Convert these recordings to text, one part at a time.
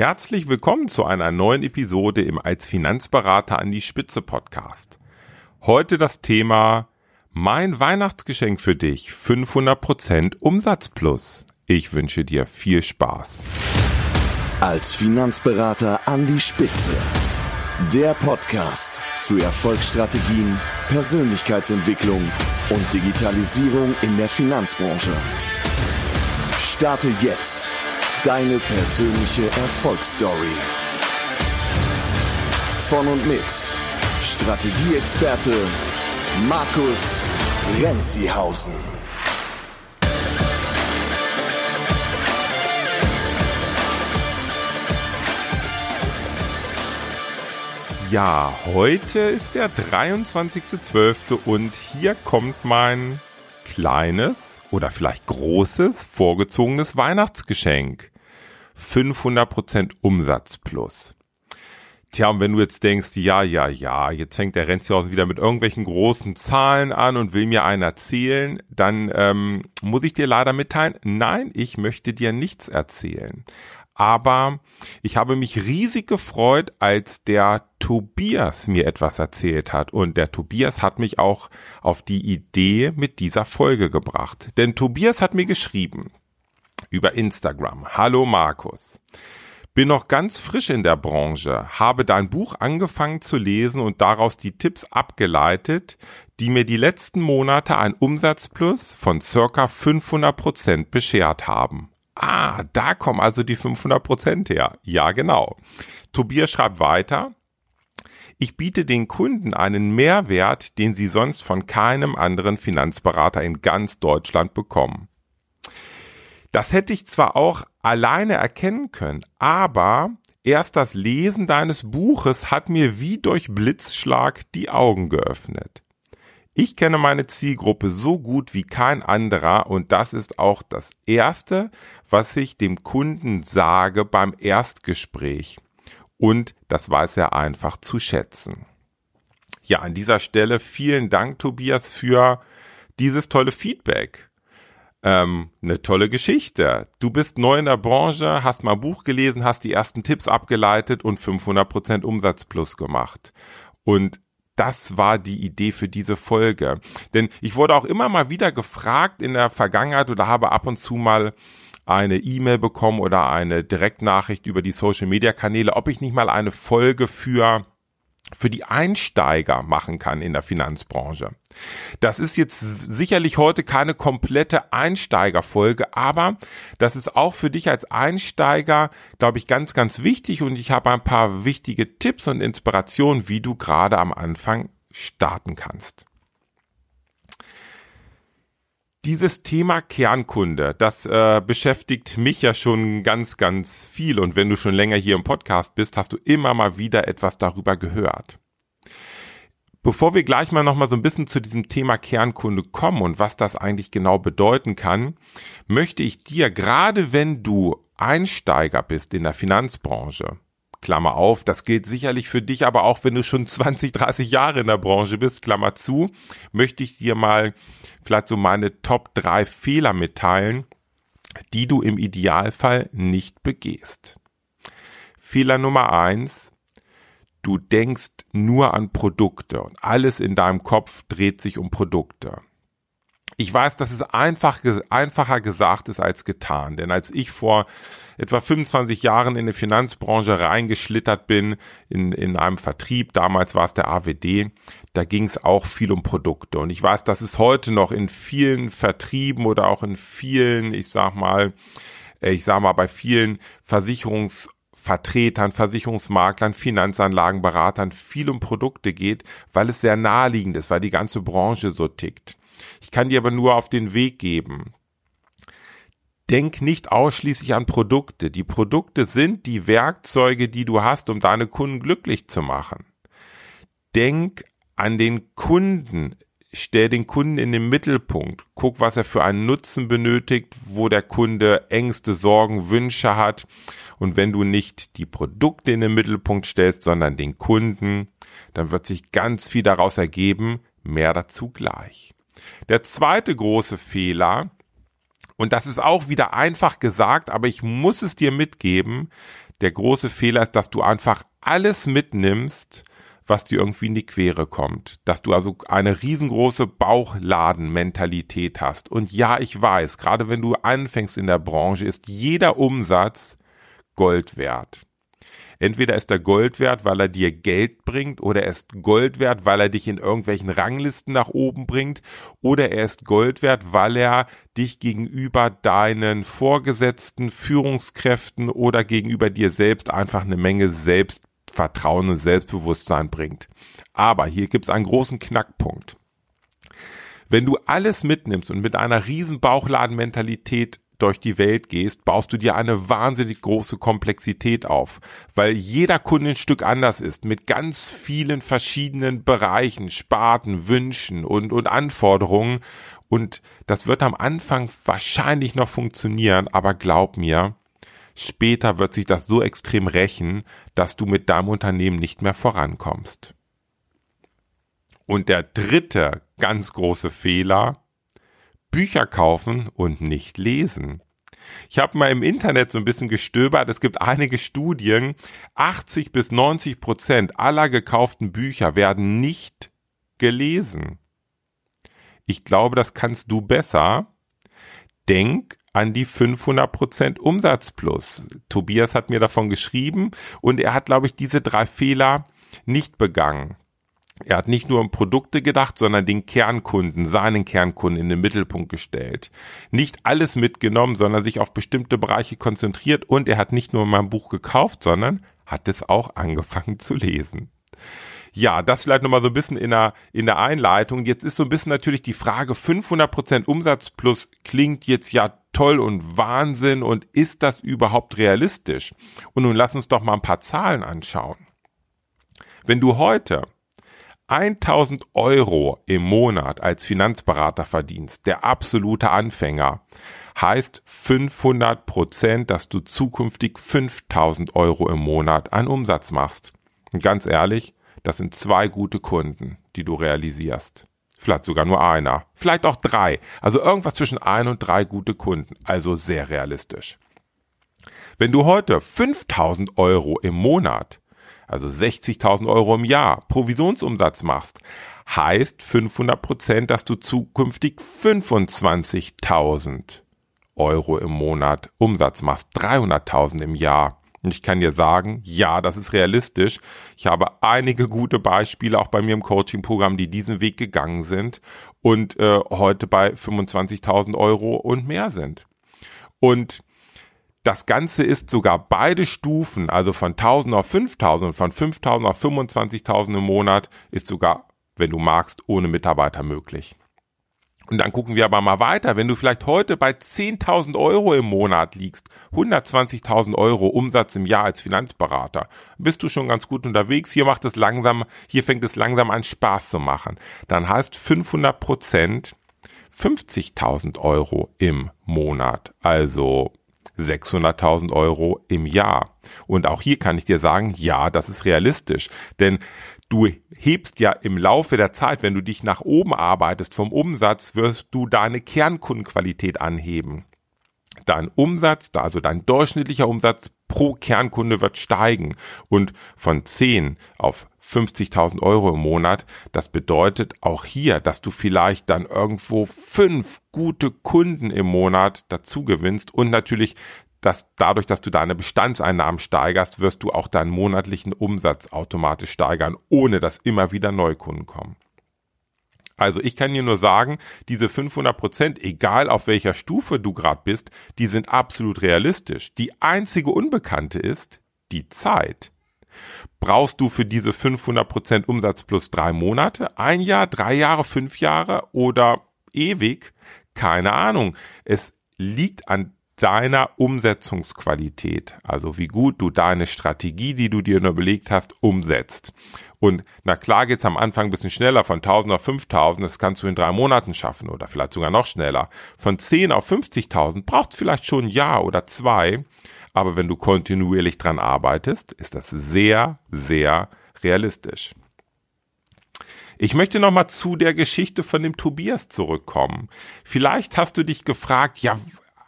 Herzlich willkommen zu einer neuen Episode im Als Finanzberater an die Spitze Podcast. Heute das Thema Mein Weihnachtsgeschenk für dich 500% Umsatz plus. Ich wünsche dir viel Spaß. Als Finanzberater an die Spitze. Der Podcast für Erfolgsstrategien, Persönlichkeitsentwicklung und Digitalisierung in der Finanzbranche. Starte jetzt deine persönliche Erfolgsstory. Von und mit Strategieexperte Markus Renzihausen. Ja, heute ist der 23.12. und hier kommt mein kleines oder vielleicht großes vorgezogenes Weihnachtsgeschenk. 500% Umsatz plus. Tja, und wenn du jetzt denkst, ja, ja, ja, jetzt fängt der Renzhausen wieder mit irgendwelchen großen Zahlen an und will mir einen erzählen, dann ähm, muss ich dir leider mitteilen, nein, ich möchte dir nichts erzählen. Aber ich habe mich riesig gefreut, als der Tobias mir etwas erzählt hat. Und der Tobias hat mich auch auf die Idee mit dieser Folge gebracht. Denn Tobias hat mir geschrieben über Instagram. Hallo Markus. Bin noch ganz frisch in der Branche, habe dein Buch angefangen zu lesen und daraus die Tipps abgeleitet, die mir die letzten Monate ein Umsatzplus von circa 500 Prozent beschert haben. Ah, da kommen also die 500 Prozent her. Ja, genau. Tobias schreibt weiter. Ich biete den Kunden einen Mehrwert, den sie sonst von keinem anderen Finanzberater in ganz Deutschland bekommen. Das hätte ich zwar auch alleine erkennen können, aber erst das Lesen deines Buches hat mir wie durch Blitzschlag die Augen geöffnet. Ich kenne meine Zielgruppe so gut wie kein anderer und das ist auch das Erste, was ich dem Kunden sage beim Erstgespräch. Und das weiß er einfach zu schätzen. Ja, an dieser Stelle vielen Dank, Tobias, für dieses tolle Feedback ähm, eine tolle Geschichte. Du bist neu in der Branche, hast mal ein Buch gelesen, hast die ersten Tipps abgeleitet und 500% Umsatz plus gemacht. Und das war die Idee für diese Folge. Denn ich wurde auch immer mal wieder gefragt in der Vergangenheit oder habe ab und zu mal eine E-Mail bekommen oder eine Direktnachricht über die Social Media Kanäle, ob ich nicht mal eine Folge für für die Einsteiger machen kann in der Finanzbranche. Das ist jetzt sicherlich heute keine komplette Einsteigerfolge, aber das ist auch für dich als Einsteiger, glaube ich, ganz, ganz wichtig und ich habe ein paar wichtige Tipps und Inspirationen, wie du gerade am Anfang starten kannst. Dieses Thema Kernkunde, das äh, beschäftigt mich ja schon ganz, ganz viel. Und wenn du schon länger hier im Podcast bist, hast du immer mal wieder etwas darüber gehört. Bevor wir gleich mal nochmal so ein bisschen zu diesem Thema Kernkunde kommen und was das eigentlich genau bedeuten kann, möchte ich dir, gerade wenn du Einsteiger bist in der Finanzbranche, Klammer auf, das gilt sicherlich für dich, aber auch wenn du schon 20, 30 Jahre in der Branche bist, Klammer zu, möchte ich dir mal vielleicht so meine Top 3 Fehler mitteilen, die du im Idealfall nicht begehst. Fehler Nummer eins: Du denkst nur an Produkte und alles in deinem Kopf dreht sich um Produkte. Ich weiß, dass es einfach, einfacher gesagt ist als getan, denn als ich vor etwa 25 Jahren in die Finanzbranche reingeschlittert bin, in, in einem Vertrieb, damals war es der AWD, da ging es auch viel um Produkte. Und ich weiß, dass es heute noch in vielen Vertrieben oder auch in vielen, ich sag mal, äh, ich sag mal, bei vielen Versicherungsvertretern, Versicherungsmaklern, Finanzanlagenberatern viel um Produkte geht, weil es sehr naheliegend ist, weil die ganze Branche so tickt. Ich kann dir aber nur auf den Weg geben. Denk nicht ausschließlich an Produkte. Die Produkte sind die Werkzeuge, die du hast, um deine Kunden glücklich zu machen. Denk an den Kunden. Stell den Kunden in den Mittelpunkt. Guck, was er für einen Nutzen benötigt, wo der Kunde Ängste, Sorgen, Wünsche hat. Und wenn du nicht die Produkte in den Mittelpunkt stellst, sondern den Kunden, dann wird sich ganz viel daraus ergeben. Mehr dazu gleich. Der zweite große Fehler, und das ist auch wieder einfach gesagt, aber ich muss es dir mitgeben, der große Fehler ist, dass du einfach alles mitnimmst, was dir irgendwie in die Quere kommt. Dass du also eine riesengroße Bauchladenmentalität hast. Und ja, ich weiß, gerade wenn du anfängst in der Branche, ist jeder Umsatz Gold wert. Entweder ist er Gold wert, weil er dir Geld bringt, oder er ist Gold wert, weil er dich in irgendwelchen Ranglisten nach oben bringt, oder er ist Gold wert, weil er dich gegenüber deinen Vorgesetzten, Führungskräften oder gegenüber dir selbst einfach eine Menge Selbstvertrauen und Selbstbewusstsein bringt. Aber hier gibt es einen großen Knackpunkt. Wenn du alles mitnimmst und mit einer riesen Bauchladenmentalität durch die Welt gehst, baust du dir eine wahnsinnig große Komplexität auf, weil jeder Kunde ein Stück anders ist, mit ganz vielen verschiedenen Bereichen, Sparten, Wünschen und, und Anforderungen. Und das wird am Anfang wahrscheinlich noch funktionieren, aber glaub mir, später wird sich das so extrem rächen, dass du mit deinem Unternehmen nicht mehr vorankommst. Und der dritte ganz große Fehler, Bücher kaufen und nicht lesen. Ich habe mal im Internet so ein bisschen gestöbert. Es gibt einige Studien. 80 bis 90 Prozent aller gekauften Bücher werden nicht gelesen. Ich glaube, das kannst du besser. Denk an die 500 Prozent Umsatz plus. Tobias hat mir davon geschrieben und er hat, glaube ich, diese drei Fehler nicht begangen. Er hat nicht nur um Produkte gedacht, sondern den Kernkunden, seinen Kernkunden in den Mittelpunkt gestellt. Nicht alles mitgenommen, sondern sich auf bestimmte Bereiche konzentriert und er hat nicht nur mein Buch gekauft, sondern hat es auch angefangen zu lesen. Ja, das vielleicht nochmal so ein bisschen in der, in der Einleitung. Jetzt ist so ein bisschen natürlich die Frage, 500% Umsatz plus klingt jetzt ja toll und Wahnsinn und ist das überhaupt realistisch? Und nun lass uns doch mal ein paar Zahlen anschauen. Wenn du heute 1000 Euro im Monat als Finanzberater verdienst, der absolute Anfänger, heißt 500 Prozent, dass du zukünftig 5000 Euro im Monat an Umsatz machst. Und ganz ehrlich, das sind zwei gute Kunden, die du realisierst. Vielleicht sogar nur einer. Vielleicht auch drei. Also irgendwas zwischen ein und drei gute Kunden. Also sehr realistisch. Wenn du heute 5000 Euro im Monat also 60.000 Euro im Jahr Provisionsumsatz machst, heißt 500 Prozent, dass du zukünftig 25.000 Euro im Monat Umsatz machst, 300.000 im Jahr. Und ich kann dir sagen, ja, das ist realistisch. Ich habe einige gute Beispiele auch bei mir im Coaching-Programm, die diesen Weg gegangen sind und äh, heute bei 25.000 Euro und mehr sind. Und das Ganze ist sogar beide Stufen, also von 1000 auf 5000 von 5000 auf 25.000 im Monat, ist sogar, wenn du magst, ohne Mitarbeiter möglich. Und dann gucken wir aber mal weiter. Wenn du vielleicht heute bei 10.000 Euro im Monat liegst, 120.000 Euro Umsatz im Jahr als Finanzberater, bist du schon ganz gut unterwegs. Hier macht es langsam, hier fängt es langsam an Spaß zu machen. Dann heißt 500 Prozent 50.000 Euro im Monat. Also 600.000 Euro im Jahr. Und auch hier kann ich dir sagen, ja, das ist realistisch. Denn du hebst ja im Laufe der Zeit, wenn du dich nach oben arbeitest vom Umsatz, wirst du deine Kernkundenqualität anheben. Dein Umsatz, also dein durchschnittlicher Umsatz pro Kernkunde wird steigen und von 10 auf 50.000 Euro im Monat. Das bedeutet auch hier, dass du vielleicht dann irgendwo fünf gute Kunden im Monat dazu gewinnst und natürlich dass dadurch, dass du deine Bestandseinnahmen steigerst, wirst du auch deinen monatlichen Umsatz automatisch steigern, ohne dass immer wieder Neukunden kommen. Also ich kann dir nur sagen, diese 500 Prozent, egal auf welcher Stufe du gerade bist, die sind absolut realistisch. Die einzige Unbekannte ist die Zeit. Brauchst du für diese 500% Umsatz plus drei Monate, ein Jahr, drei Jahre, fünf Jahre oder ewig? Keine Ahnung. Es liegt an deiner Umsetzungsqualität, also wie gut du deine Strategie, die du dir nur überlegt hast, umsetzt. Und na klar geht's am Anfang ein bisschen schneller, von 1000 auf 5000, das kannst du in drei Monaten schaffen oder vielleicht sogar noch schneller. Von 10 auf 50.000 braucht vielleicht schon ein Jahr oder zwei. Aber wenn du kontinuierlich dran arbeitest, ist das sehr, sehr realistisch. Ich möchte nochmal zu der Geschichte von dem Tobias zurückkommen. Vielleicht hast du dich gefragt, ja,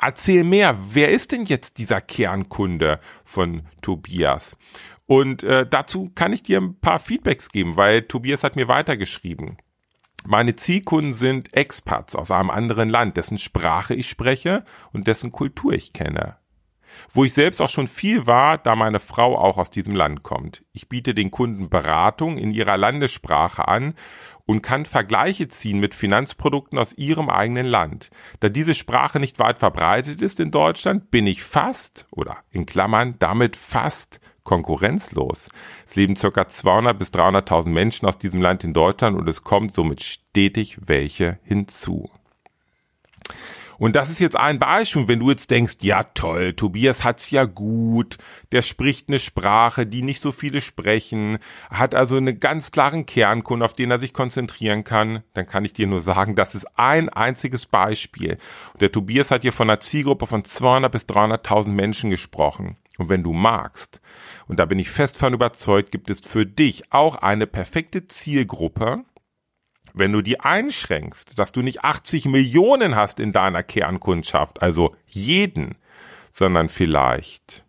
erzähl mehr. Wer ist denn jetzt dieser Kernkunde von Tobias? Und äh, dazu kann ich dir ein paar Feedbacks geben, weil Tobias hat mir weitergeschrieben. Meine Zielkunden sind Expats aus einem anderen Land, dessen Sprache ich spreche und dessen Kultur ich kenne. Wo ich selbst auch schon viel war, da meine Frau auch aus diesem Land kommt. Ich biete den Kunden Beratung in ihrer Landessprache an und kann Vergleiche ziehen mit Finanzprodukten aus ihrem eigenen Land. Da diese Sprache nicht weit verbreitet ist in Deutschland, bin ich fast oder in Klammern damit fast konkurrenzlos. Es leben ca. 200 bis 300.000 Menschen aus diesem Land in Deutschland und es kommt somit stetig welche hinzu. Und das ist jetzt ein Beispiel, wenn du jetzt denkst, ja toll, Tobias hat's ja gut, der spricht eine Sprache, die nicht so viele sprechen, hat also einen ganz klaren Kernkunden, auf den er sich konzentrieren kann, dann kann ich dir nur sagen, das ist ein einziges Beispiel. Und der Tobias hat hier von einer Zielgruppe von 200 bis 300.000 Menschen gesprochen. Und wenn du magst, und da bin ich fest von überzeugt, gibt es für dich auch eine perfekte Zielgruppe, wenn du die einschränkst, dass du nicht 80 Millionen hast in deiner Kernkundschaft, also jeden, sondern vielleicht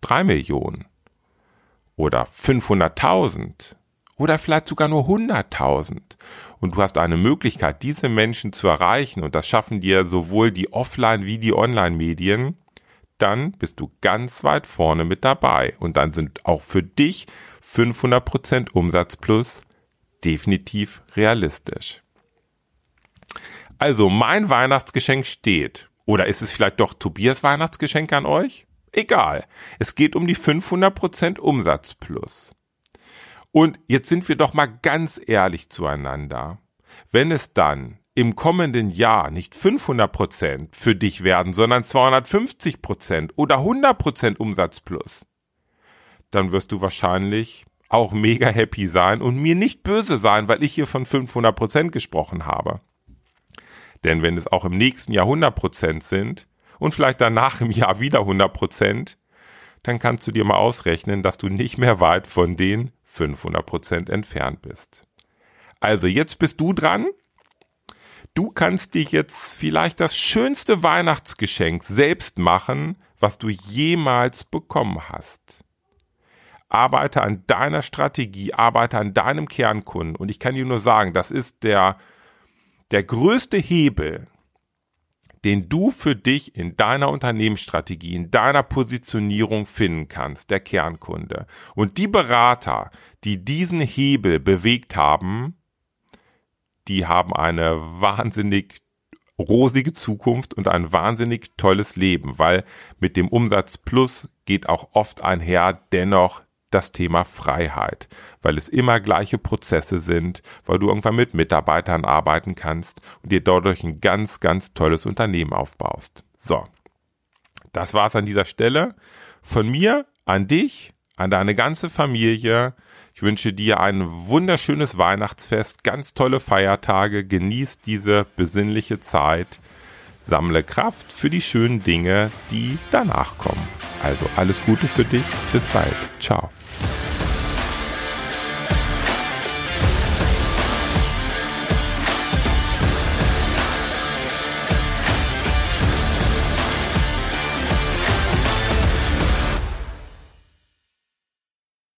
drei Millionen oder 500.000 oder vielleicht sogar nur 100.000 und du hast eine Möglichkeit, diese Menschen zu erreichen und das schaffen dir sowohl die Offline- wie die Online-Medien, dann bist du ganz weit vorne mit dabei und dann sind auch für dich 500% Umsatz plus definitiv realistisch. Also mein Weihnachtsgeschenk steht. Oder ist es vielleicht doch Tobias Weihnachtsgeschenk an euch? Egal. Es geht um die 500% Umsatz plus. Und jetzt sind wir doch mal ganz ehrlich zueinander. Wenn es dann im kommenden Jahr nicht 500% für dich werden, sondern 250% oder 100% Umsatz plus, dann wirst du wahrscheinlich auch mega happy sein und mir nicht böse sein, weil ich hier von 500 Prozent gesprochen habe. Denn wenn es auch im nächsten Jahr 100 Prozent sind und vielleicht danach im Jahr wieder 100 Prozent, dann kannst du dir mal ausrechnen, dass du nicht mehr weit von den 500 Prozent entfernt bist. Also jetzt bist du dran. Du kannst dir jetzt vielleicht das schönste Weihnachtsgeschenk selbst machen, was du jemals bekommen hast arbeite an deiner Strategie, arbeite an deinem Kernkunden. Und ich kann dir nur sagen, das ist der, der größte Hebel, den du für dich in deiner Unternehmensstrategie, in deiner Positionierung finden kannst, der Kernkunde. Und die Berater, die diesen Hebel bewegt haben, die haben eine wahnsinnig rosige Zukunft und ein wahnsinnig tolles Leben, weil mit dem Umsatz Plus geht auch oft einher dennoch das Thema Freiheit, weil es immer gleiche Prozesse sind, weil du irgendwann mit Mitarbeitern arbeiten kannst und dir dadurch ein ganz, ganz tolles Unternehmen aufbaust. So, das war's an dieser Stelle. Von mir an dich, an deine ganze Familie. Ich wünsche dir ein wunderschönes Weihnachtsfest, ganz tolle Feiertage, genieß diese besinnliche Zeit, sammle Kraft für die schönen Dinge, die danach kommen. Also alles Gute für dich, bis bald, ciao.